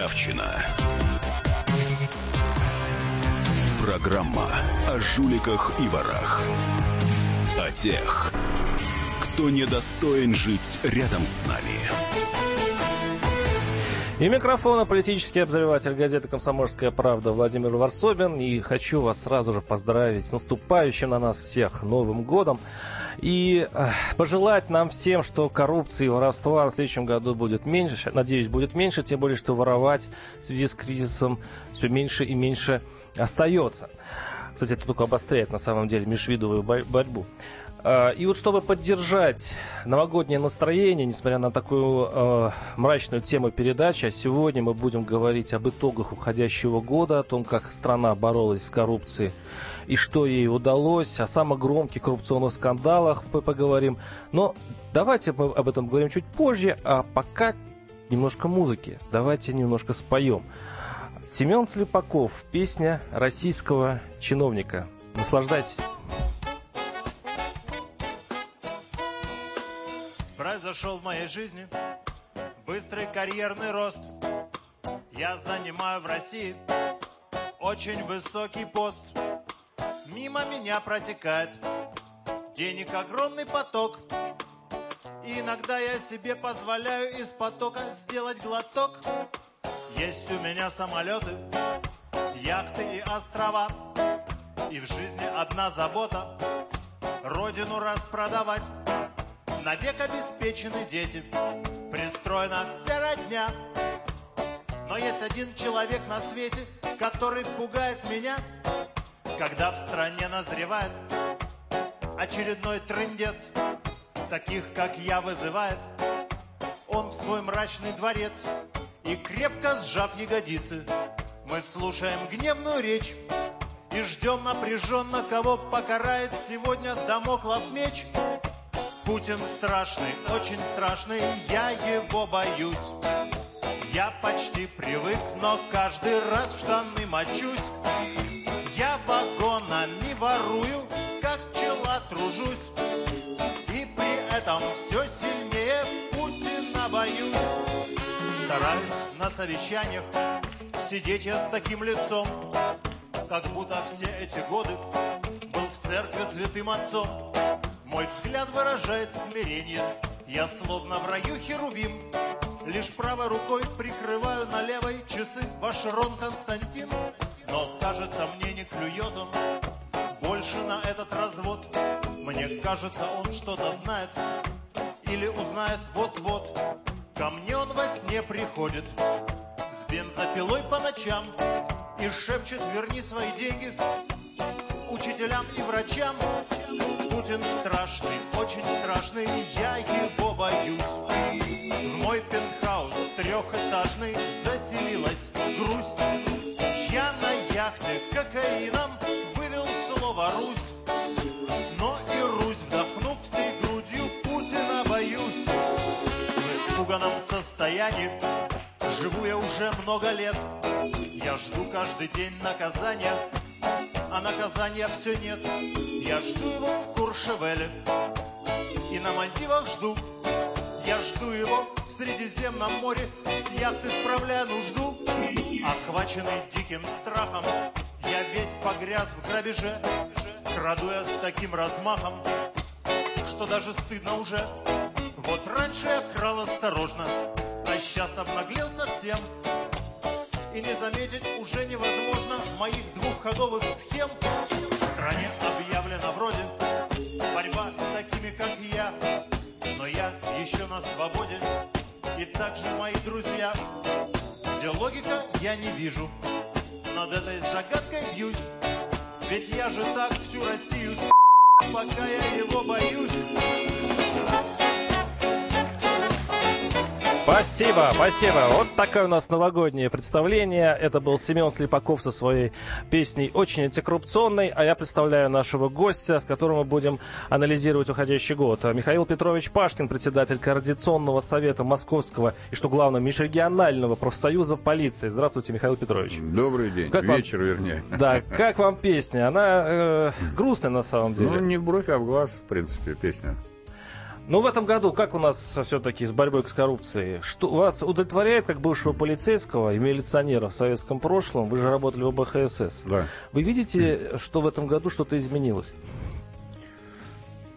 Ржавчина. Программа о жуликах и ворах. О тех, кто недостоин жить рядом с нами. И микрофона политический обозреватель газеты «Комсомольская правда» Владимир Варсобин. И хочу вас сразу же поздравить с наступающим на нас всех Новым годом. И пожелать нам всем, что коррупции и воровства в следующем году будет меньше. Надеюсь, будет меньше, тем более, что воровать в связи с кризисом все меньше и меньше остается. Кстати, это только обостряет на самом деле межвидовую борьбу. А, и вот чтобы поддержать новогоднее настроение, несмотря на такую э, мрачную тему передачи, а сегодня мы будем говорить об итогах уходящего года, о том, как страна боролась с коррупцией и что ей удалось, о самых громких коррупционных скандалах поговорим. Но давайте мы об этом говорим чуть позже, а пока немножко музыки. Давайте немножко споем. Семен Слепаков, песня российского чиновника. Наслаждайтесь. произошел в моей жизни быстрый карьерный рост. Я занимаю в России очень высокий пост. Мимо меня протекает денег огромный поток. И иногда я себе позволяю из потока сделать глоток. Есть у меня самолеты, яхты и острова. И в жизни одна забота – родину распродавать навек обеспечены дети, пристроена вся родня. Но есть один человек на свете, который пугает меня, когда в стране назревает очередной трындец. Таких, как я, вызывает он в свой мрачный дворец. И крепко сжав ягодицы, мы слушаем гневную речь и ждем напряженно, кого покарает сегодня Дамоклов меч. Путин страшный, очень страшный, я его боюсь. Я почти привык, но каждый раз в штаны мочусь. Я вагонами ворую, как пчела тружусь. И при этом все сильнее Путина боюсь. Стараюсь на совещаниях сидеть я с таким лицом, как будто все эти годы был в церкви святым отцом. Мой взгляд выражает смирение, я словно в раю херувим. Лишь правой рукой прикрываю на левой часы ваш Рон Константин. Но, кажется, мне не клюет он больше на этот развод. Мне кажется, он что-то знает или узнает вот-вот. Ко мне он во сне приходит с бензопилой по ночам и шепчет «Верни свои деньги учителям и врачам». Путин страшный, очень страшный, я его боюсь. В мой пентхаус трехэтажный заселилась грусть. Яхте кокаином вывел слово «Русь». Но и Русь, вдохнув всей грудью, Путина боюсь. В испуганном состоянии живу я уже много лет. Я жду каждый день наказания, а наказания все нет. Я жду его в Куршевеле и на Мальдивах жду. Я жду его в Средиземном море, с яхты справляя нужду. Охваченный диким страхом, я весь погряз в грабеже. Краду я с таким размахом, что даже стыдно уже. Вот раньше я крал осторожно, а сейчас обнаглел совсем. И не заметить уже невозможно моих двухходовых схем. В стране объявлено вроде борьба с такими, как я. Но я еще на свободе, и также мои друзья. Где логика, я не вижу. Над этой загадкой бьюсь. Ведь я же так всю Россию с***, пока я его боюсь. Спасибо, спасибо. Вот такое у нас новогоднее представление. Это был Семен Слепаков со своей песней очень антикоррупционной. А я представляю нашего гостя, с которым мы будем анализировать уходящий год. Михаил Петрович Пашкин, председатель Координационного совета Московского и, что главное, межрегионального профсоюза полиции. Здравствуйте, Михаил Петрович. Добрый день. Как Вечер, вам... вернее. Да, как вам песня? Она э, грустная на самом деле. Ну, не в бровь, а в глаз, в принципе, песня. Ну, в этом году как у нас все-таки с борьбой с коррупцией? Что вас удовлетворяет, как бывшего полицейского и милиционера в советском прошлом? Вы же работали в ОБХСС. Да. Вы видите, что в этом году что-то изменилось?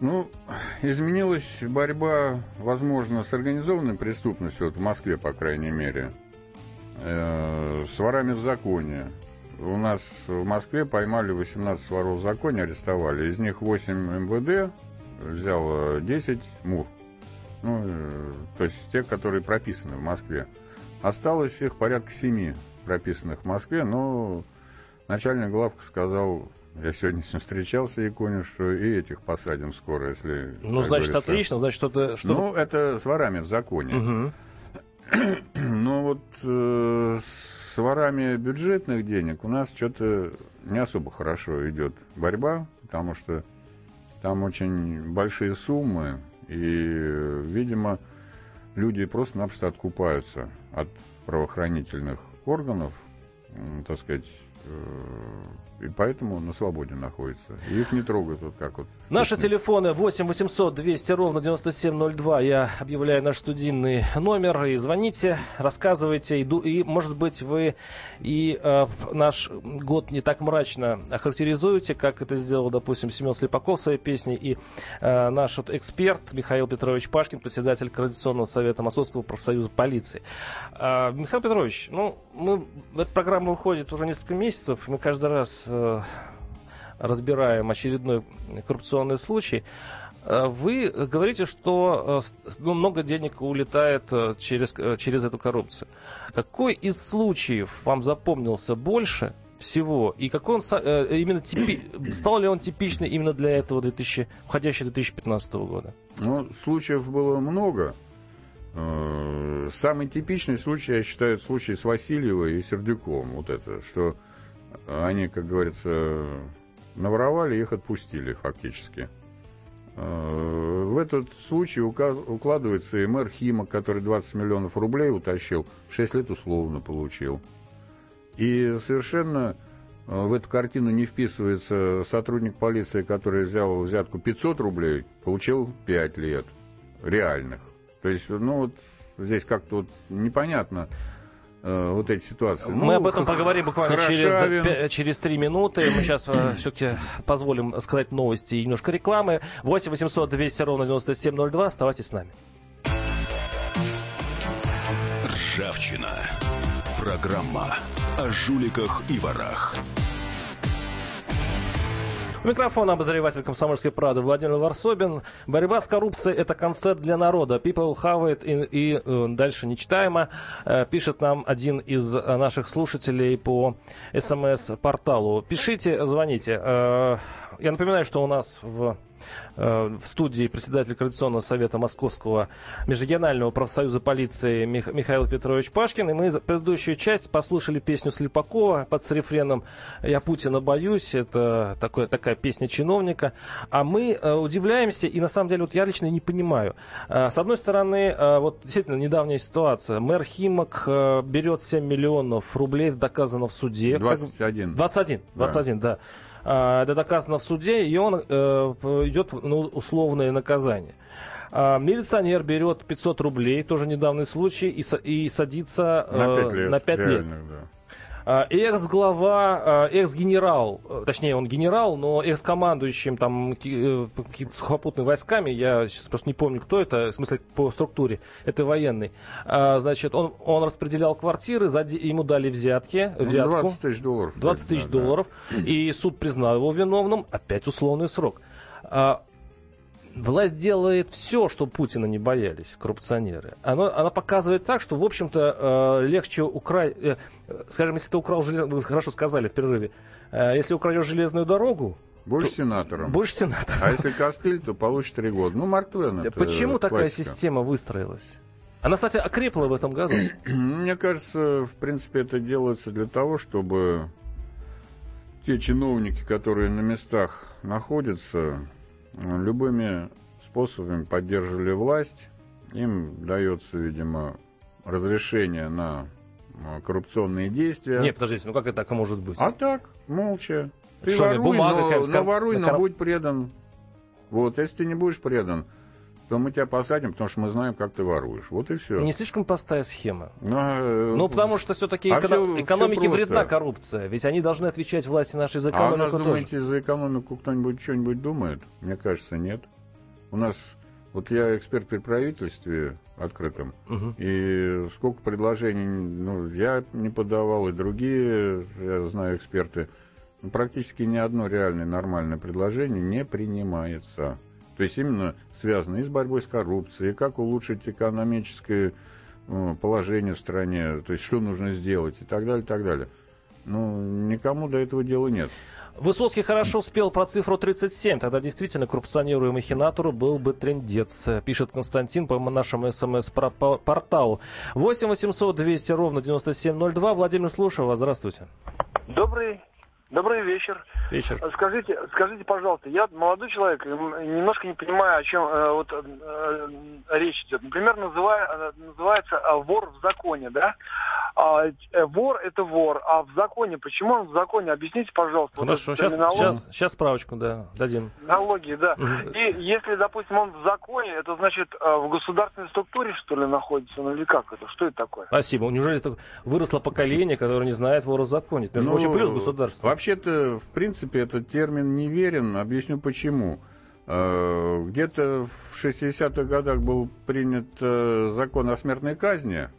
Ну, изменилась борьба, возможно, с организованной преступностью, вот в Москве, по крайней мере, э, с ворами в законе. У нас в Москве поймали 18 воров в законе, арестовали. Из них 8 МВД, взял 10 МУР. Ну, э, то есть те, которые прописаны в Москве. Осталось их порядка 7 прописанных в Москве, но начальник главка сказал, я сегодня с ним встречался, Иконин, что и этих посадим скоро, если... Ну, значит, говорится. отлично, значит, что-то... Что ну, это с ворами в законе. Угу. Вот э, с ворами бюджетных денег у нас что-то не особо хорошо идет борьба, потому что там очень большие суммы, и, видимо, люди просто-напросто откупаются от правоохранительных органов, так сказать, э, и поэтому на свободе находятся. И их не трогают вот как вот. Наши телефоны 8 800 200 ровно 9702. Я объявляю наш студийный номер. И звоните, рассказывайте. И, и может быть, вы и э, наш год не так мрачно охарактеризуете, как это сделал, допустим, Семен Слепаков в своей песне. И э, наш вот эксперт Михаил Петрович Пашкин, председатель Координационного совета Московского профсоюза полиции. Э, Михаил Петрович, ну, мы, эта программа выходит уже несколько месяцев. Мы каждый раз разбираем очередной коррупционный случай. Э, вы говорите, что э, ну, много денег улетает через, через эту коррупцию. Какой из случаев вам запомнился больше всего? И какой он именно типи, стал ли он типичный именно для этого 2000, входящего 2015 года? Ну, случаев было много. Самый типичный случай, я считаю, случай с Васильевой и Сердюком. Вот это, что они, как говорится, наворовали, их отпустили фактически. Э, в этот случай укладывается и мэр Хима, который 20 миллионов рублей утащил, 6 лет условно получил. И совершенно э, в эту картину не вписывается сотрудник полиции, который взял взятку 500 рублей, получил 5 лет реальных. То есть, ну вот здесь как-то вот непонятно. Э, вот эти ситуации. Мы ну, об этом поговорим буквально через, через три минуты. Мы сейчас э, все-таки позволим сказать новости и немножко рекламы. 8 800 200 ровно 9702. Оставайтесь с нами. Ржавчина. Программа о жуликах и ворах. Микрофон обозреватель комсомольской правды Владимир Варсобин. Борьба с коррупцией – это концерт для народа. People have it и, и э, дальше нечитаемо. Э, пишет нам один из наших слушателей по смс-порталу. Пишите, звоните. Э, я напоминаю, что у нас в Э, в студии председатель Координационного совета Московского межрегионального профсоюза полиции Мих- Михаил Петрович Пашкин. И мы за предыдущую часть послушали песню Слепакова под рефреном «Я Путина боюсь». Это такое, такая песня чиновника. А мы э, удивляемся, и на самом деле вот я лично не понимаю. Э, с одной стороны, э, вот действительно недавняя ситуация. Мэр Химок э, берет 7 миллионов рублей, доказано в суде. 21. 21, 21, да. да. А, это доказано в суде, и он э, идет ну, условное наказание. А, милиционер берет 500 рублей, тоже недавний случай, и, и садится на 5 лет. На 5 лет. Да. А, экс-глава, а, экс-генерал, э, точнее он генерал, но экс-командующим там э, сухопутными войсками, я сейчас просто не помню, кто это, в смысле по структуре, это военный. Значит, он, он распределял квартиры, ему дали взятки, ну, взятку. 20 тысяч долларов. 20 тысяч да, долларов, да. и суд признал его виновным, опять условный срок власть делает все, чтобы Путина не боялись коррупционеры. Она, она показывает так, что, в общем-то, э, легче украсть... Э, скажем, если ты украл железную... Вы хорошо сказали в перерыве. Э, если украдешь железную дорогу, больше то, сенатором. Больше сенатором. А если костыль, то получит три года. Ну, Марк Твен это Почему классика. такая система выстроилась? Она, кстати, окрепла в этом году. Мне кажется, в принципе, это делается для того, чтобы те чиновники, которые на местах находятся, любыми способами поддерживали власть. Им дается, видимо, разрешение на а, коррупционные действия. Нет, подождите, ну как это так может быть? А так, молча. Ты Что, воруй, бумага, но, но воруй, на но будь предан. Вот, если ты не будешь предан, то мы тебя посадим, потому что мы знаем, как ты воруешь. Вот и все. Не слишком простая схема. Ну, а, Ну, потому что все-таки а всё- всё экономике просто. вредна коррупция. Ведь они должны отвечать власти нашей за А у нас, экономику тоже. думаете, за экономику кто-нибудь что-нибудь думает? Мне кажется, нет. У нас, вот я эксперт при правительстве открытом, Мгм. и сколько предложений, ну, я не подавал, и другие, я знаю, эксперты, практически ни одно реальное нормальное предложение не принимается. То есть именно связано и с борьбой с коррупцией, и как улучшить экономическое э, положение в стране, то есть что нужно сделать и так далее, и так далее. Ну, никому до этого дела нет. Высоцкий хорошо спел про цифру 37. Тогда действительно коррупционеру и махинатору был бы трендец, пишет Константин по нашему смс-порталу. 8 800 200 ровно 9702. Владимир, слушаю вас. Здравствуйте. Добрый, добрый вечер. Вечер. Скажите, скажите, пожалуйста, я молодой человек, немножко не понимаю, о чем э, вот э, речь идет. Например, называя, э, называется э, вор в законе, да? А, э, вор это вор, а в законе, почему он в законе? Объясните, пожалуйста. вот Хорошо, эту сейчас, терминологию. сейчас, сейчас справочку да, дадим. Терминологии, да. Мгм. И если, допустим, он в законе, это значит э, в государственной структуре, что ли, находится? Ну или как это? Что это такое? Спасибо. Неужели это выросло поколение, которое не знает вора в законе? Это, прочим, Ну, плюс государства. Вообще-то, в принципе, этот термин неверен. Объясню почему. Э, Где-то в 60-х годах был принят э, закон о смертной казни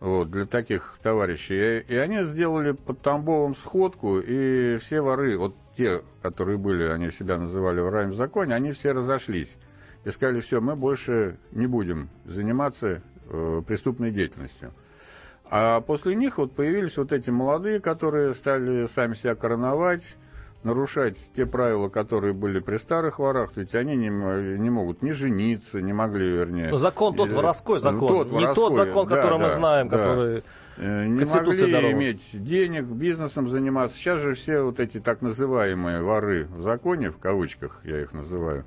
вот, для таких товарищей. И они сделали под Тамбовом сходку, и все воры, вот те, которые были, они себя называли ворами в законе, они все разошлись. И сказали, все, мы больше не будем заниматься э, преступной деятельностью. А после них вот появились вот эти молодые, которые стали сами себя короновать, нарушать те правила, которые были при старых ворах, ведь они не, не могут ни жениться, не могли, вернее. Ну, закон тот, Или- воровской закон. Тот не тот закон, да, который мы да, знаем, да. который... Э, не могли даровала. иметь денег, бизнесом заниматься. Сейчас же все вот эти так называемые воры в законе, в кавычках я их называю,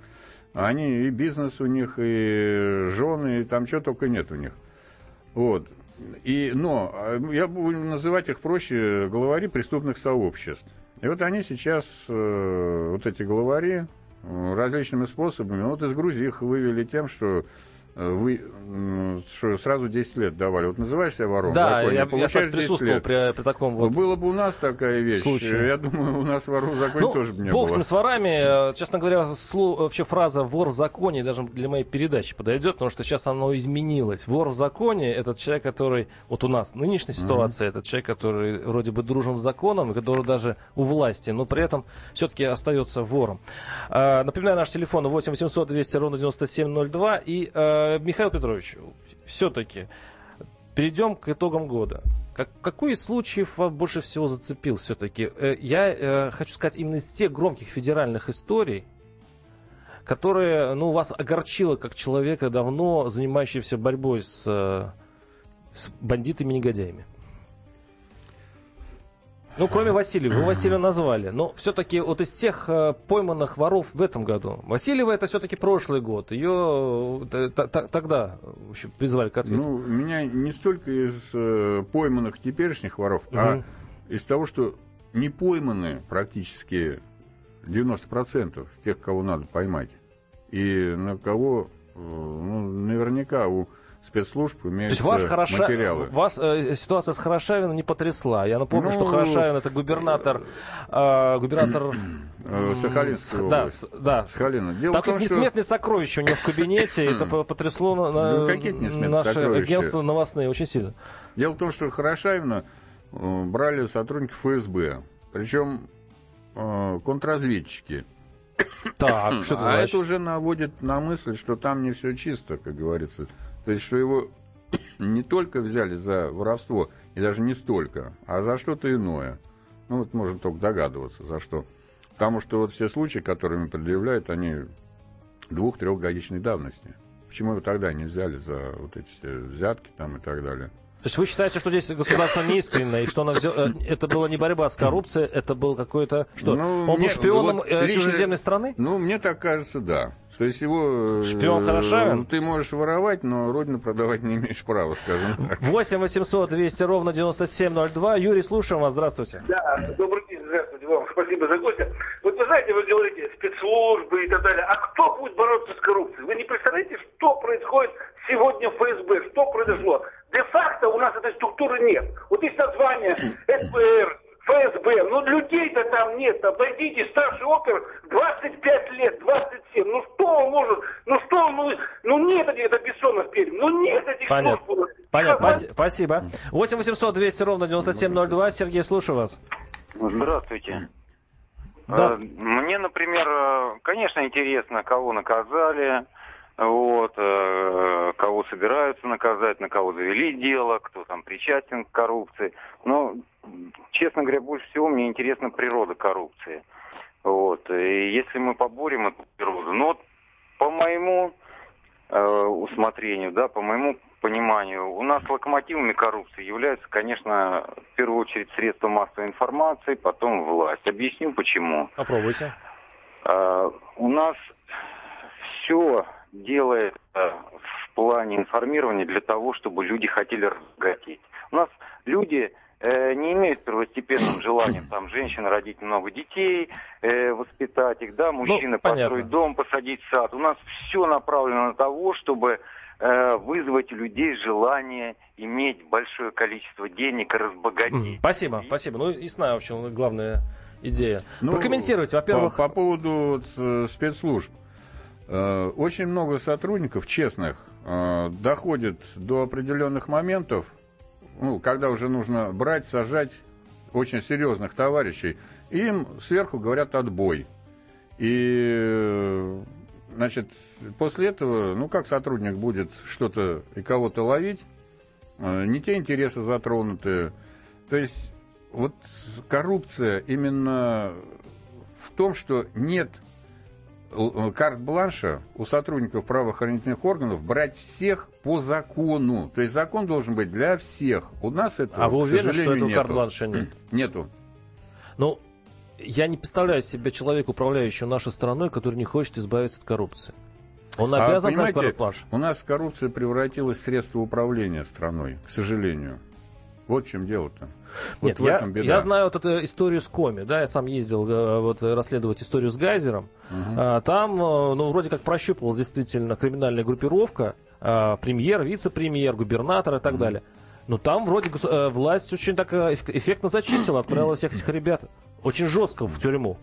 они и бизнес у них, и жены, и там что только нет у них. Вот. И, но а, я буду называть их проще главари преступных сообществ. И вот они сейчас, э, вот эти главари, э, различными способами, вот из Грузии их вывели тем, что вы м, что сразу 10 лет давали. Вот называешь себя вором, Да, законе, я, я, получаешь кстати, 10 присутствовал лет. при, при таком вот... Было бы у нас такая вещь, случае. я думаю, у нас воров в законе Ну, тоже бы не бог было. ним, с ворами. Э, Честно говоря, сло- вообще фраза «вор в законе» даже для моей передачи подойдет, потому что сейчас оно изменилось. Вор в законе — это человек, который... Вот у нас нынешняя ситуация, это человек, который вроде бы дружен с законом, который даже у власти, но при этом все-таки остается вором. А, Напоминаю, наш телефон 8 800 200 ровно 9702. И, э, Михаил Петрович, все-таки перейдем к итогам года. Как, какой из случаев вас больше всего зацепил все-таки? Я э, хочу сказать именно из тех громких федеральных историй, которые ну, вас огорчило как человека, давно занимающегося борьбой с, э, с бандитами и негодяями. Ну, кроме Васильева. Вы Василия назвали. Но все-таки вот из тех э, пойманных воров в этом году. Васильева это все-таки прошлый год. Ее э, т- т- тогда в общем, призвали к ответу. Ну, меня не столько из э, пойманных теперешних воров, Мгм. а из того, что не пойманы практически 90% тех, кого надо поймать. И на кого, э, ну, наверняка у спецслужб То есть ваш Хороша... материалы. вас э, ситуация с Хорошавиным не потрясла. Я напомню, Ну, что Хорошавин это губернатор, э, губернатор Э, Сахалинская да, область. с- да. Сахалина. Дело Там в том, что... несметные сокровища у него в кабинете, это по- потрясло на- Ну, наши сокровища? агентства новостные очень сильно. Дело в том, что Хорошавина э, брали сотрудники ФСБ, причем э, контрразведчики. Так, что это а значит? это уже наводит на мысль, что там не все чисто, как говорится. То есть, что его не только взяли за воровство, и даже не столько, а за что-то иное. Ну, вот можно только догадываться, за что. Потому что вот все случаи, которые мне предъявляют, они двух-трехгодичной давности. Почему его тогда не взяли за вот эти все взятки там и так далее? То есть вы считаете, что здесь государство неискренне, и что оно взя- э, это была не борьба с коррупцией, это был какой-то... Что, Ну, он был мне- шпионом вот э, лично- чужеземной страны? Ну, мне так кажется, да. То есть его... э, Шпион Хорошавин? Ты можешь воровать, но родину продавать не имеешь права, скажем так. 8 800 200 ровно 9702. Юрий, слушаем вас. Здравствуйте. Да, добрый день, здравствуйте вам. спасибо за гостя. Вот вы знаете, вы говорите спецслужбы и так далее. А кто будет бороться с коррупцией? Вы не представляете, что происходит сегодня в ФСБ? Что произошло? Де-факто у нас этой структуры нет. Вот есть название СПР, ФСБ. Ну, людей-то там нет. Обойдите старший опер 25 лет, 27. Ну, что он может? Ну, что он... Ну, ну нет этих, это Бессонов Пермь. Ну, нет этих Понятно. служб. Понятно, Спаси- спасибо. 8 800 200 ровно 9702. Сергей, слушаю вас. Здравствуйте. Да. Э, Мне, например, э, конечно, интересно, кого наказали, вот, э, кого собираются наказать, на кого завели дело, кто там причастен к коррупции. Но, честно говоря, больше всего мне интересна природа коррупции. Вот. И если мы поборем эту природу, ну вот по моему э, усмотрению, да, по моему пониманию, у нас локомотивами коррупции являются, конечно, в первую очередь средства массовой информации, потом власть. Объясню почему. Попробуйте. Э, У нас все делается в плане информирования для того, чтобы люди хотели разбогатеть. У нас люди э, не имеют первостепенным желанием там женщин родить много детей, э, воспитать их, да, мужчины Ну, понятно. построить дом, посадить сад. У нас все направлено на того, чтобы э, вызвать у людей желание иметь большое количество денег и разбогатеть. Спасибо, спасибо. Ну, ясна, в общем, главная идея. Ну, Прокомментируйте, во-первых... По, по поводу э, спецслужб. Э, Очень много сотрудников честных э, доходит до определенных моментов, ну, когда уже нужно брать, сажать очень серьезных товарищей, им сверху говорят отбой. И, значит, после этого, ну, как сотрудник будет что-то и кого-то ловить, э, не те интересы затронуты. То есть вот коррупция именно в том, что нет карт-бланша у сотрудников правоохранительных органов брать всех по закону. То есть закон должен быть для всех. У нас это, А вы уверены, что этого карт-бланша нет? Нету. Ну, я не представляю себе человека, управляющего нашей страной, который не хочет избавиться от коррупции. Он А, обязан дать понимаете. У нас коррупция превратилась в средство управления страной, к сожалению. Вот в чем дело-то. Вот Нет, в я, этом беда. я знаю вот эту историю с Коми, да, я сам ездил э, вот э, расследовать историю с Гайзером. А, Там, э, ну, вроде как прощупывалась действительно криминальная группировка, а, премьер, вице-премьер, губернатор и так далее. Но там вроде власть очень так эфф- эффектно зачистила, отправила всех этих ребят очень жестко в тюрьму.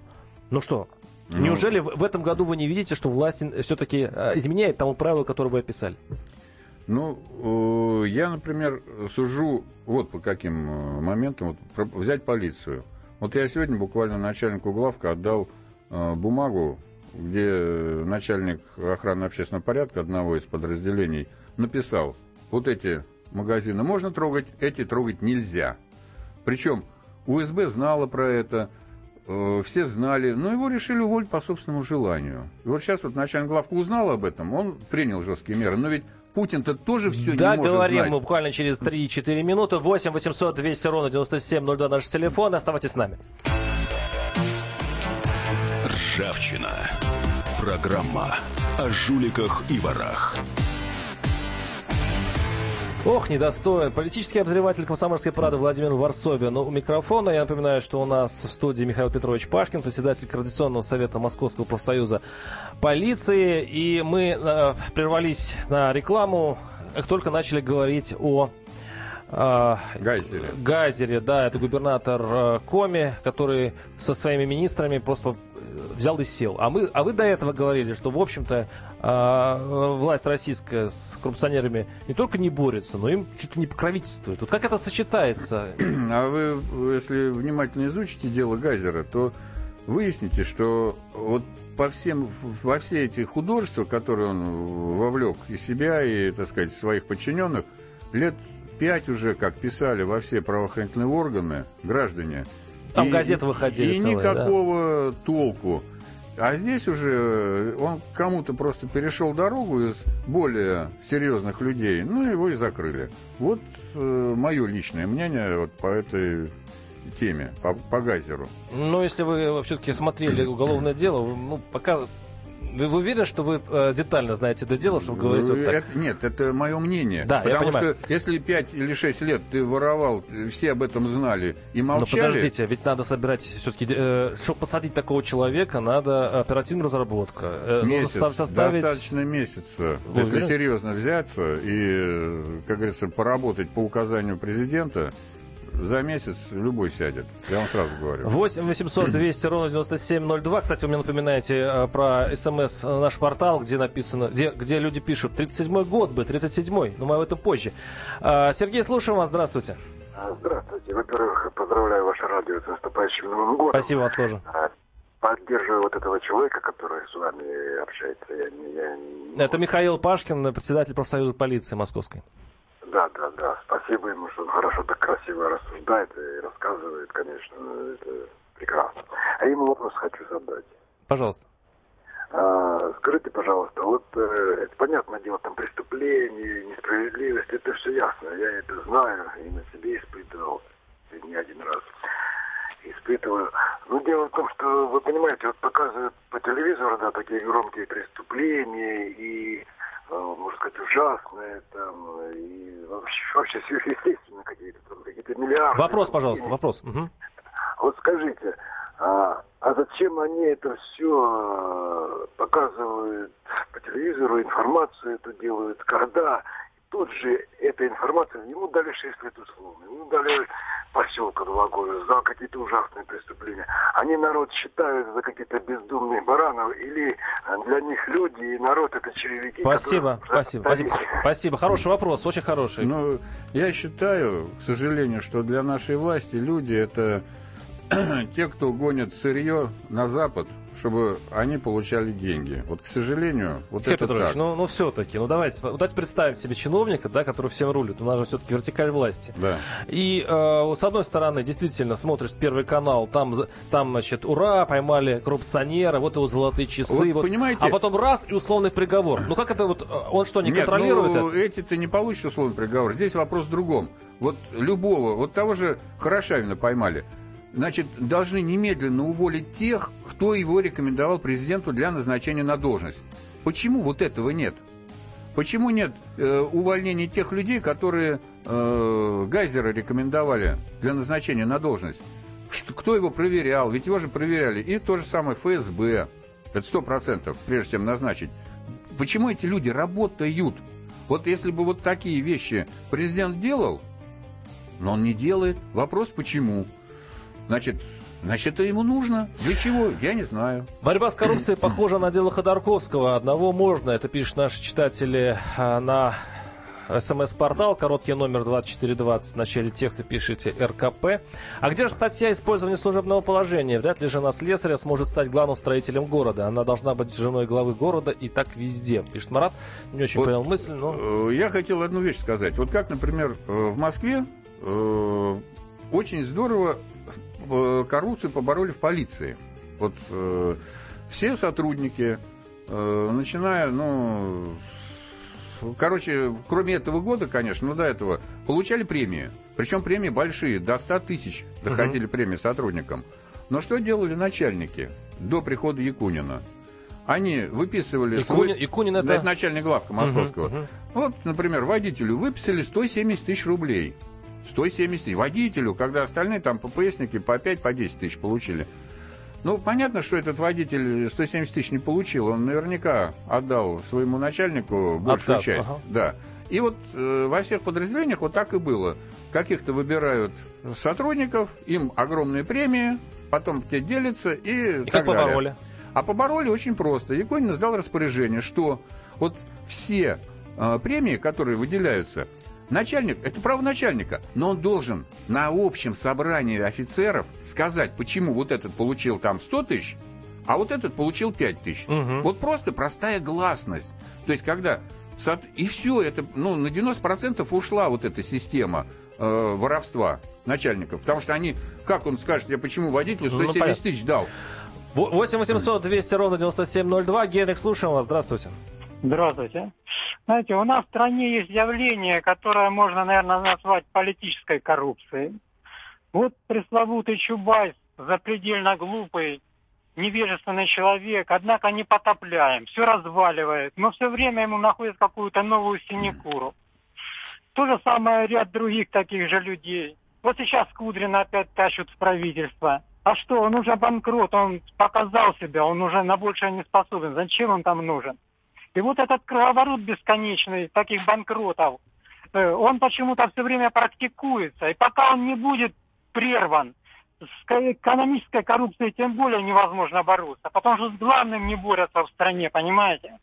Ну что, неужели в в этом году вы не видите, что власть все-таки изменяет тому правилу, которое вы описали? Ну, э, я, например, сужу вот по каким э, моментам. Вот, взять полицию. Вот я сегодня буквально начальнику главка отдал э, бумагу, где начальник охраны общественного порядка одного из подразделений написал, вот эти магазины можно трогать, эти трогать нельзя. Причем УСБ знала про это, э, все знали, но его решили уволить по собственному желанию. И вот сейчас вот начальник главка узнал об этом, он принял жесткие меры. Но ведь Путин-то тоже все да, не может говорим знать. мы буквально через 3-4 минуты. 8 800 200 ровно 9702 наш телефон. Оставайтесь с нами. Ржавчина. Программа о жуликах и ворах. Ох, недостоин. Политический обозреватель комсомольской правды Владимир Варсобин у микрофона. Я напоминаю, что у нас в студии Михаил Петрович Пашкин, председатель Координационного совета Московского профсоюза полиции. И мы э, прервались на рекламу, как только начали говорить о э, Гайзере. Газере, да, это губернатор э, Коми, который со своими министрами просто взял и сел. А, мы, а вы до этого говорили, что, в общем-то, э, власть российская с коррупционерами не только не борется, но им ли не покровительствует. Вот как это сочетается? А вы, если внимательно изучите дело Гайзера, то выясните, что вот по всем, во все эти художества, которые он вовлек и себя, и, так сказать, своих подчиненных, лет пять уже, как писали во все правоохранительные органы, граждане. Там газеты выходили И целые, никакого толку. А здесь уже он кому-то просто перешел дорогу из более серьезных людей, ну его и закрыли. Вот э, мое личное мнение вот по этой теме, по, по Газеру. Ну, если вы все-таки смотрели уголовное дело, ну, пока Вы, вы уверены, что вы э, детально знаете это дело, что вы говорите вот так? Это- нет, это мое мнение. Да, я Потому понимаю. что если 5 или 6 лет ты воровал, все об этом знали и Но молчали. Ну, подождите, ведь надо собирать все-таки, чтобы посадить такого человека, надо оперативную разработку. Э, Месяц, со- составить... достаточно месяца, Вы если уверены? серьезно взяться и, э, как говорится, поработать по указанию президента, за месяц любой сядет. Я вам сразу говорю. 8 800 200 ровно 9702. Кстати, вы мне напоминаете э, про СМС э, наш портал, где написано, где, где люди пишут 37-й год бы, 37-й, но мы об этом позже. А, Сергей, слушаем вас, здравствуйте. А, Здравствуйте. Во-первых, поздравляю ваше радио с наступающим Новым годом. Спасибо вас тоже. А, Поддерживаю вот этого человека, который с вами общается. Я, я Это Михаил Пашкин, председатель профсоюза полиции московской. Да, да, да. Спасибо ему, что он хорошо так красиво рассуждает и рассказывает, конечно. Это прекрасно. А ему вопрос хочу задать. Пожалуйста. А, скажите, пожалуйста, вот э, это понятное дело, там преступление, несправедливость, это все ясно. Я это знаю и на себе испытывал не один раз. Испытываю. Но дело в том, что вы понимаете, вот показывают по телевизору, да, такие громкие преступления и, можно сказать, ужасные там, и вообще, вообще сверхъестественно какие-то там, какие-то миллиарды. Вопрос, пожалуйста, вопрос. Вот скажите, а, а зачем они это все показывают по телевизору, информацию эту делают, когда тут же эта информация, ему дали 6 лет условно, ему дали поселка два года за какие-то ужасные преступления. Они народ считают за какие-то бездумные баранов, или а, для них люди и народ это черевики. Спасибо, которые- спасибо, спасибо. Спасибо. Хороший вопрос, очень хороший. Ну, я считаю, к сожалению, что для нашей власти люди это те, кто гонит сырье на Запад, чтобы они получали деньги. Вот, к сожалению, вот Сергей это Петрович, так. ну, ну все-таки, ну давайте, вот давайте представим себе чиновника, да, который всем рулит. У нас же все-таки вертикаль власти. Да. И э, вот с одной стороны, действительно, смотришь Первый канал, там, там, значит, ура, поймали коррупционера, вот его золотые часы. Вот понимаете- А потом раз и условный приговор. Ну как это вот, э, он что, не Нет, контролирует ну, это? эти-то не получат условный приговор. Здесь вопрос в другом. Вот любого, вот того же Хорошавина поймали. Значит, должны немедленно уволить тех, кто его рекомендовал президенту для назначения на должность. Почему вот этого нет? Почему нет э, увольнения тех людей, которые э, Гайзера рекомендовали для назначения на должность? Что, кто его проверял? Ведь его же проверяли. И то же самое ФСБ. Это сто процентов, прежде чем назначить. Почему эти люди работают? Вот если бы вот такие вещи президент делал, но он не делает. Вопрос почему? Значит, значит, это ему нужно. Для чего? Я не знаю. Борьба с коррупцией похожа на дело Ходорковского. Одного можно, это пишут наши читатели а, на СМС-портал, короткий номер 2420, в начале текста пишите РКП. А где же статья использования служебного положения? Вряд ли жена слесаря сможет стать главным строителем города. Она должна быть женой главы города и так везде. Пишет Марат. Не очень Вот, понял мысль, но... Э, Я хотел одну вещь сказать. Вот как, например, э, в Москве э, очень здорово коррупцию побороли в полиции. Вот э, все сотрудники, э, начиная, ну, короче, кроме этого года, конечно, ну до этого, получали премии. Причем премии большие, до 100 тысяч доходили премии сотрудникам. Но что делали начальники до прихода Якунина? Они выписывали... свой- Якунин, Якунин Да, это... это начальник главка московского. Мгм, мгм. Вот, например, водителю выписали 170 тысяч рублей. 170 тысяч. Водителю, когда остальные там ППСники по 5, по 10 тысяч получили. Ну, понятно, что этот водитель 170 тысяч не получил. Он наверняка отдал своему начальнику большую Откат, часть. ага. Да. И вот э, во всех подразделениях вот так и было. Каких-то выбирают сотрудников, им огромные премии, потом те делятся и, И так как далее. побороли? А побороли очень просто. Якунин издал распоряжение, что вот все э, премии, которые выделяются, начальник, это право начальника, но он должен на общем собрании офицеров сказать, почему вот этот получил там 100 тысяч, а вот этот получил 5 тысяч. Мгм. Вот просто простая гласность. То есть, когда... И все, это, ну, на 90% ушла вот эта система э, воровства начальников. Потому что они, как он скажет, я почему водителю Ну, 170 понятно. тысяч дал? 8 800 200 ровно 9702. Генрих, слушаем вас. Здравствуйте. Здравствуйте. Знаете, у нас в стране есть явление, которое можно, наверное, назвать политической коррупцией. Вот пресловутый Чубайс, запредельно глупый, невежественный человек, однако не потопляем, все разваливает, но все время ему находят какую-то новую синекуру. То же самое ряд других таких же людей. Вот сейчас Кудрина опять тащут в правительство. А что, он уже банкрот, он показал себя, он уже на большее не способен. Зачем он там нужен? И вот этот круговорот бесконечный таких банкротов, э, он почему-то все время практикуется. И пока он не будет прерван, с экономической коррупцией тем более невозможно бороться, потому что с главным не борются в стране, понимаете?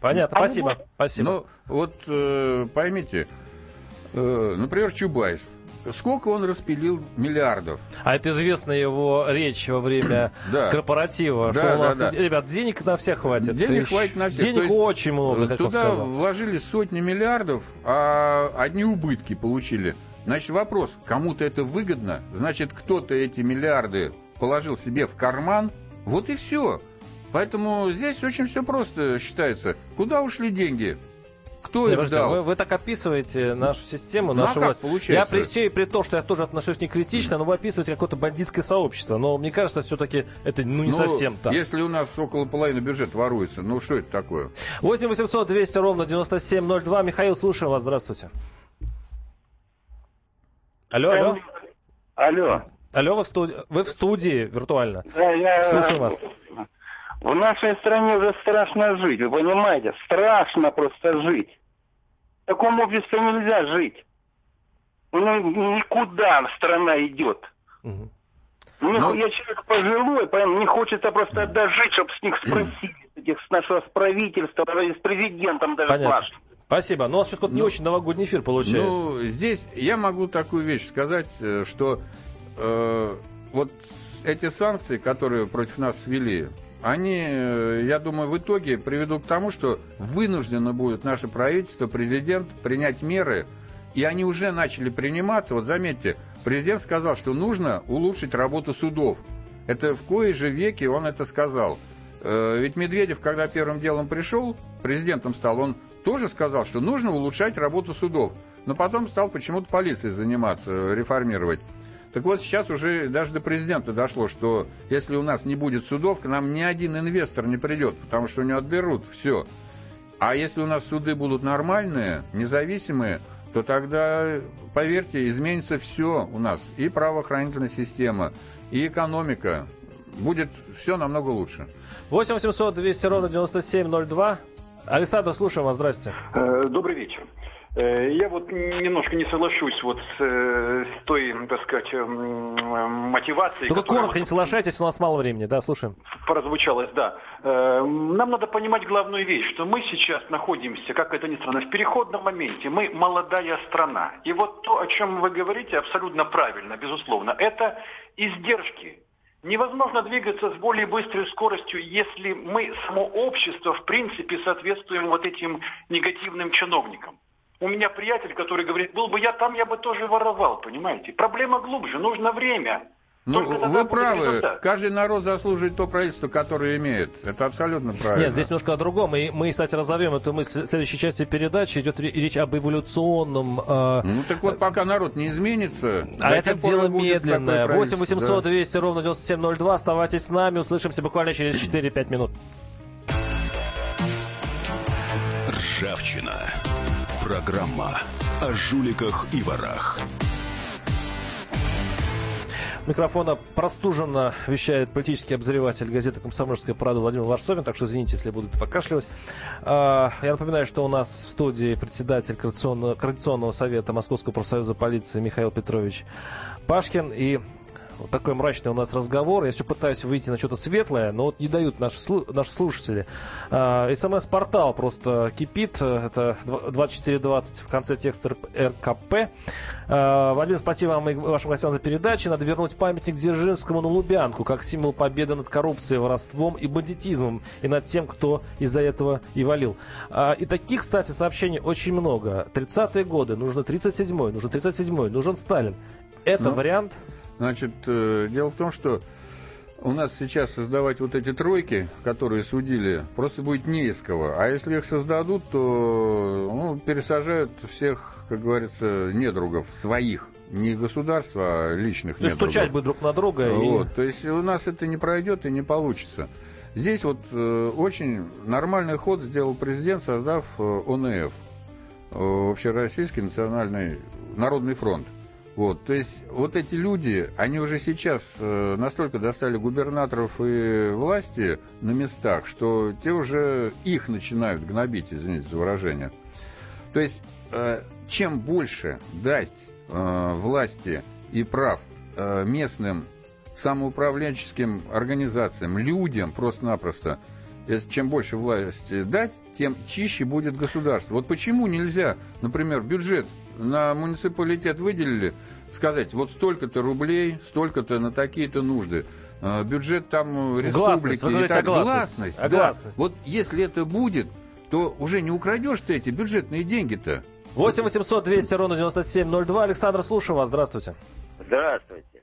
Понятно, спасибо. спасибо. Ну, вот э, поймите, э, например, Чубайс. Сколько он распилил миллиардов? А это известная его речь во время Да. корпоратива. Да, что у нас, да, да. ребят, денег на всех хватит. Денег Ищ- хватит на всех. Денег очень много, как Туда вложили сотни миллиардов, а одни убытки получили. Значит, вопрос, кому-то это выгодно, значит, кто-то эти миллиарды положил себе в карман, вот и все. Поэтому здесь очень все просто считается. Куда ушли деньги? Кто Не, их дал? вы, вы так описываете нашу систему, Ну, а нашу власть. получается? Я при всей при том, что я тоже отношусь не критично, но вы описываете какое-то бандитское сообщество. Но мне кажется, все-таки это ну, не Ну, совсем так. Если у нас около половины бюджета воруется, ну что это такое? 8 800 200 ровно 9702. Михаил, слушаем вас. Здравствуйте. Алло, алло. Алло. Алло, вы в студии, вы в студии виртуально. Да, я... Слушаю вас. В нашей стране уже страшно жить, вы понимаете? Страшно просто жить. В таком обществе нельзя жить. Ну, никуда страна идет. Мгм. Мне- Ну- Я человек пожилой, поэтому мне хочется просто дожить, чтобы с них спросить, с этих, с нашего правительства, с президентом даже Понятно. Спасибо. Но у вас что-то не очень новогодний эфир получается. Ну, здесь я могу такую вещь сказать, э, что э, вот эти санкции, которые против нас ввели, они, э, я думаю, в итоге приведут к тому, что вынуждено будет наше правительство, президент принять меры, и они уже начали приниматься. Вот заметьте, президент сказал, что нужно улучшить работу судов. Это в кои же веки он это сказал. Э, Ведь Медведев, когда первым делом пришел, президентом стал, он тоже сказал, что нужно улучшать работу судов. Но потом стал почему-то полицией заниматься, э, реформировать. Так вот, сейчас уже даже до президента дошло, что если у нас не будет судов, к нам ни один инвестор не придет, потому что у него отберут все. А если у нас суды будут нормальные, независимые, то тогда, поверьте, изменится все у нас. И правоохранительная система, и экономика. Будет все намного лучше. 8 800 200 ровно 9702. Александр, слушаем вас. Здрасте. Э, Добрый вечер. Э, Я вот немножко не соглашусь вот с, э, с той, так сказать, м, м, мотивацией, Только коротко, не соглашайтесь, у нас мало времени. Да, слушаем. прозвучалась, да. Э, Нам надо понимать главную вещь, что мы сейчас находимся, как это ни странно, в переходном моменте. Мы молодая страна. И вот то, о чем вы говорите, абсолютно правильно, безусловно. Это издержки. Невозможно двигаться с более быстрой скоростью, если мы, само общество, в принципе, соответствуем вот этим негативным чиновникам. У меня приятель, который говорит, был бы я там, я бы тоже воровал, понимаете? Проблема глубже, нужно время. Ну, Только вы правы. результат. Каждый народ заслуживает то правительство, которое имеет. Это абсолютно правильно. Нет, здесь немножко о другом. И мы, кстати, разовьем эту мысль в следующей части передачи. Идет ре- речь об эволюционном... э, Ну так вот, пока народ не изменится, а это дело медленное. такое 8 800 правительство, да. 200 ровно 9702. Оставайтесь с нами. Услышимся буквально через 4-5 минут. Ржавчина. Программа о жуликах и ворах. Микрофона простуженно вещает политический обозреватель газеты «Комсомольская правда» Владимир Варсобин, так что извините, если буду покашливать. А, Я напоминаю, что у нас в студии председатель Координационного, Координационного совета Московского профсоюза полиции Михаил Петрович Пашкин и вот такой мрачный у нас разговор. Я все пытаюсь выйти на что-то светлое, но вот не дают наши, наши слушатели. А, СМС-портал просто кипит. Это дв- 2420 в конце текста РКП. А, Владимир, спасибо вам и вашим гостям за передачи. Надо вернуть памятник Дзержинскому на Лубянку, как символ победы над коррупцией, воровством и бандитизмом, и над тем, кто из-за этого и валил. А, И таких, кстати, сообщений очень много. 30-е годы, нужно 37-й, нужен 37-й, нужен Сталин. Это Ну, вариант? Значит, э, дело в том, что у нас сейчас создавать вот эти тройки, которые судили, просто будет не из кого. А если их создадут, то ну, пересажают всех, как говорится, недругов, своих. не государства, а личных То недругов. стучать бы друг на друга. и- Вот, то есть у нас это не пройдет и не получится. Здесь вот э, очень нормальный ход сделал президент, создав э, ОНФ, э, Общероссийский национальный народный фронт. Вот, то есть вот эти люди, они уже сейчас э, настолько достали губернаторов и власти на местах, что те уже их начинают гнобить, извините за выражение. То есть э, чем больше дать э, власти и прав э, местным самоуправленческим организациям, людям просто-напросто, если чем больше власти дать, тем чище будет государство. Вот почему нельзя, например, бюджет на муниципалитет выделили, сказать, вот столько-то рублей, столько-то на такие-то нужды. Э, Бюджет там э, Гласность, республики вы и говорите так о гласности. О да. Вот если это будет, то уже не украдешь ты эти бюджетные деньги-то. 8 800 200 ровно 9702. Александр, слушаю вас. Здравствуйте. Здравствуйте.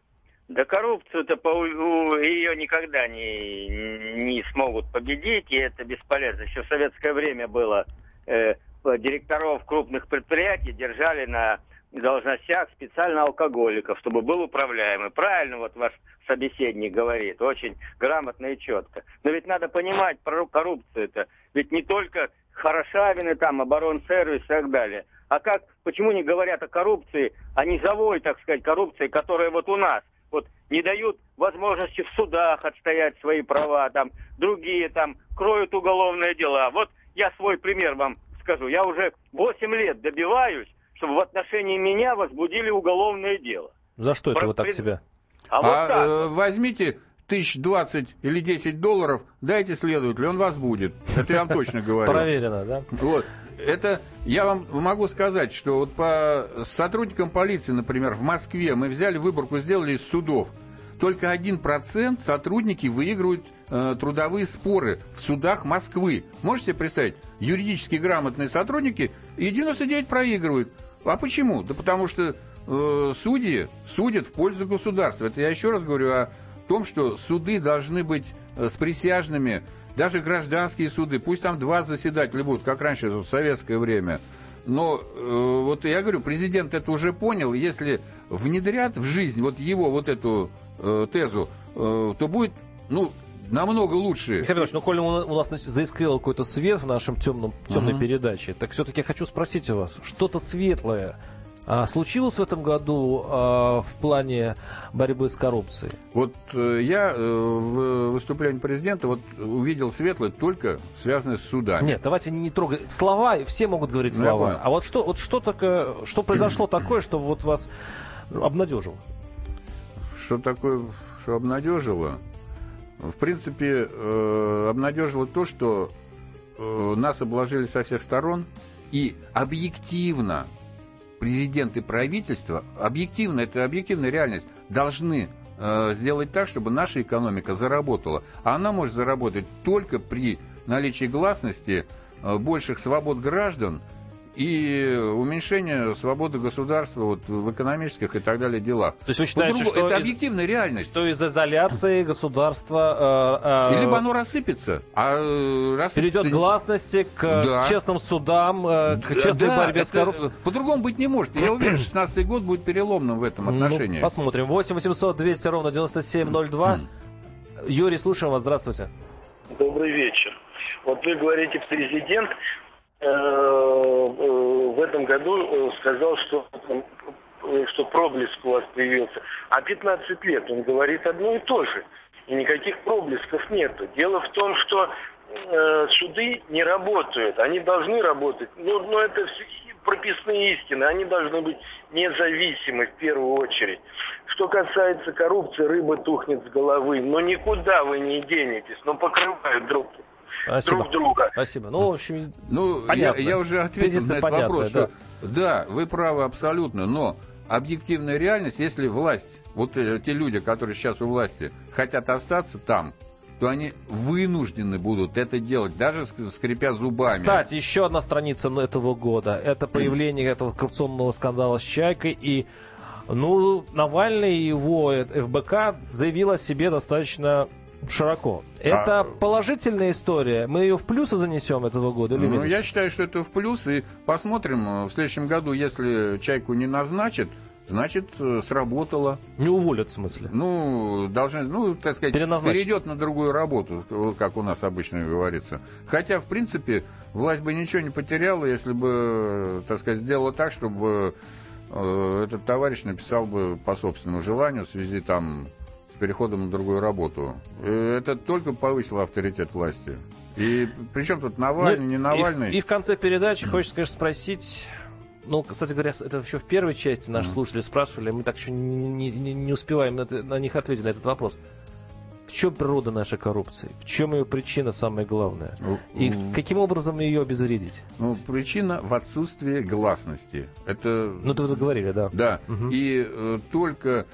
Да коррупцию-то по, у- ее никогда не, не смогут победить, и это бесполезно. Еще в советское время было э, директоров крупных предприятий держали на должностях специально алкоголиков, чтобы был управляемый. Правильно вот ваш собеседник говорит, очень грамотно и четко. Но ведь надо понимать про коррупцию-то. Ведь не только Хорошавины, там, оборонсервис и так далее. А как, почему не говорят о коррупции, о низовой, так сказать, коррупции, которая вот у нас? Вот не дают возможности в судах отстоять свои права, там, другие там кроют уголовные дела. Вот я свой пример вам скажу. Я уже 8 лет добиваюсь, чтобы в отношении меня возбудили уголовное дело. За что это Про- вы так себя? А, вот так. э, возьмите тысяч двадцать или 10 долларов, дайте следователю, он вас будет. Это я вам точно говорю. Проверено, да? Вот. Это я вам могу сказать, что вот по сотрудникам полиции, например, в Москве мы взяли выборку, сделали из судов. Только 1% сотрудники выигрывают э, трудовые споры в судах Москвы. Можете себе представить? Юридически грамотные сотрудники и 99 проигрывают. А почему? Да потому что э, судьи судят в пользу государства. Это я еще раз говорю о том, что суды должны быть э, с присяжными, даже гражданские суды, пусть там два заседателя будут, как раньше в советское время. Но э, вот я говорю, президент это уже понял, если внедрят в жизнь вот его вот эту э, тезу, э, то будет, ну, намного лучше. Михаил Петрович, ну, коли у нас заискрил какой-то свет в нашем темном, темной Мгм. передаче, так все-таки я хочу спросить у вас, что-то светлое а, случилось в этом году а, в плане борьбы с коррупцией? Вот э, я э, в выступлении президента вот увидел светлое только связанное с судами. Нет, давайте не трогать. Слова, все могут говорить Ну, слова. А вот что, вот что такое, что произошло такое, что вот вас обнадежило? Что такое, что обнадежило? В принципе, э, обнадежило то, что э, нас обложили со всех сторон, и объективно президент и правительство, объективно, это объективная реальность, должны э, сделать так, чтобы наша экономика заработала. А она может заработать только при наличии гласности, больших свобод граждан и уменьшения свободы государства вот, в экономических и так далее делах. То есть вы считаете, По-другому- что это из- объективная реальность. Что из изоляции государства э, э, И либо оно рассыпется, а э, рассыпется... перейдет к гласности, к э, Да. честным судам, э, к честной да, борьбе с это коррупцией. По-другому быть не может. Я уверен, 16 год будет переломным в этом отношении. Ну, посмотрим. 8 800 200 ровно 9702. Юрий, слушаем вас. Здравствуйте. Добрый вечер. Вот вы говорите, президент в этом году э, сказал, что, э, что проблеск у вас появился. А 15 лет он говорит одно и то же. И никаких проблесков нету. Дело в том, что э, суды не работают. Они должны работать. Но, но это все прописные истины. Они должны быть независимы в первую очередь. Что касается коррупции, рыба тухнет с головы. Но никуда вы не денетесь. Но покрывают друг Спасибо. друг друга. Спасибо. Ну, в общем, Ну, я, понятно. я уже ответил Тезисы на этот понятны, вопрос, да. что да, вы правы абсолютно, но объективная реальность, если власть, вот э, те люди, которые сейчас у власти, хотят остаться там, то они вынуждены будут это делать, даже ск- скрипя зубами. Кстати, еще одна страница этого года. Это появление этого коррупционного скандала с Чайкой. И, ну, Навальный и его э, ФБК заявил о себе достаточно широко. Это А- положительная история? Мы ее в плюсы занесем этого года или в Ну, минус? я считаю, что это в плюс, и посмотрим э, в следующем году, если Чайку не назначат, значит, э, сработало. Не уволят, в смысле? Ну, должны, ну, так сказать, перейдет на другую работу, как у нас обычно говорится. Хотя, в принципе, власть бы ничего не потеряла, если бы, так сказать, сделала так, чтобы э, этот товарищ написал бы по собственному желанию в связи там с переходом на другую работу. Э, это только повысило авторитет власти. И причем тут Навальный, ну, не Навальный. И, и в конце передачи хочется, конечно, спросить ну, кстати говоря, это еще в первой части наши mm слушатели спрашивали, мы так еще не, не, не успеваем на, на них ответить на этот вопрос. В чем природа нашей коррупции? В чем ее причина самая главная? Ну, И каким образом ее обезвредить? Ну, причина в отсутствии гласности. Это... Ну, это вы говорили, да. Да. Угу. И э, только,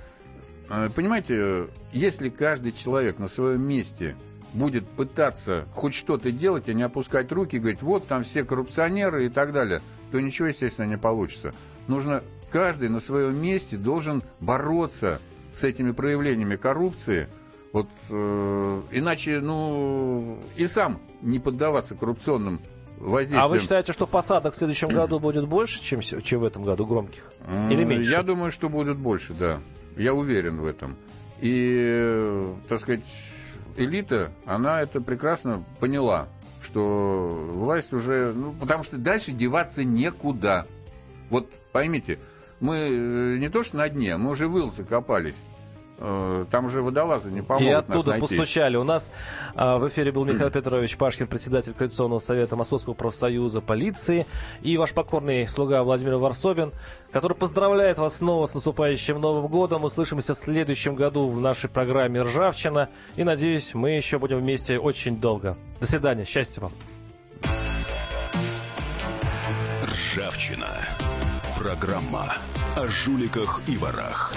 понимаете, если каждый человек на своем месте будет пытаться хоть что-то делать, а не опускать руки, говорить, вот там все коррупционеры и так далее – то ничего, естественно, не получится. Нужно каждый на своем месте должен бороться с этими проявлениями коррупции, вот э, иначе, ну, и сам не поддаваться коррупционным воздействиям. А вы считаете, что посадок в следующем году будет больше, чем, чем в этом году громких? Или меньше? Я думаю, что будет больше, да. Я уверен в этом. И, так сказать, элита, она это прекрасно поняла что власть уже... Ну, потому что дальше деваться некуда. Вот поймите, мы э, не то что на дне, мы уже выл закопались. Э, там уже водолазы не помогут И оттуда постучали. У нас а, в эфире был Михаил Петрович Пашкин, председатель Коалиционного совета Московского профсоюза полиции, и ваш покорный слуга Владимир Варсобин, который поздравляет вас снова с наступающим Новым годом. Услышимся в следующем году в нашей программе «Ржавчина». И, надеюсь, мы еще будем вместе очень долго. До свидания. Счастья вам. «Ржавчина». Программа о жуликах и ворах.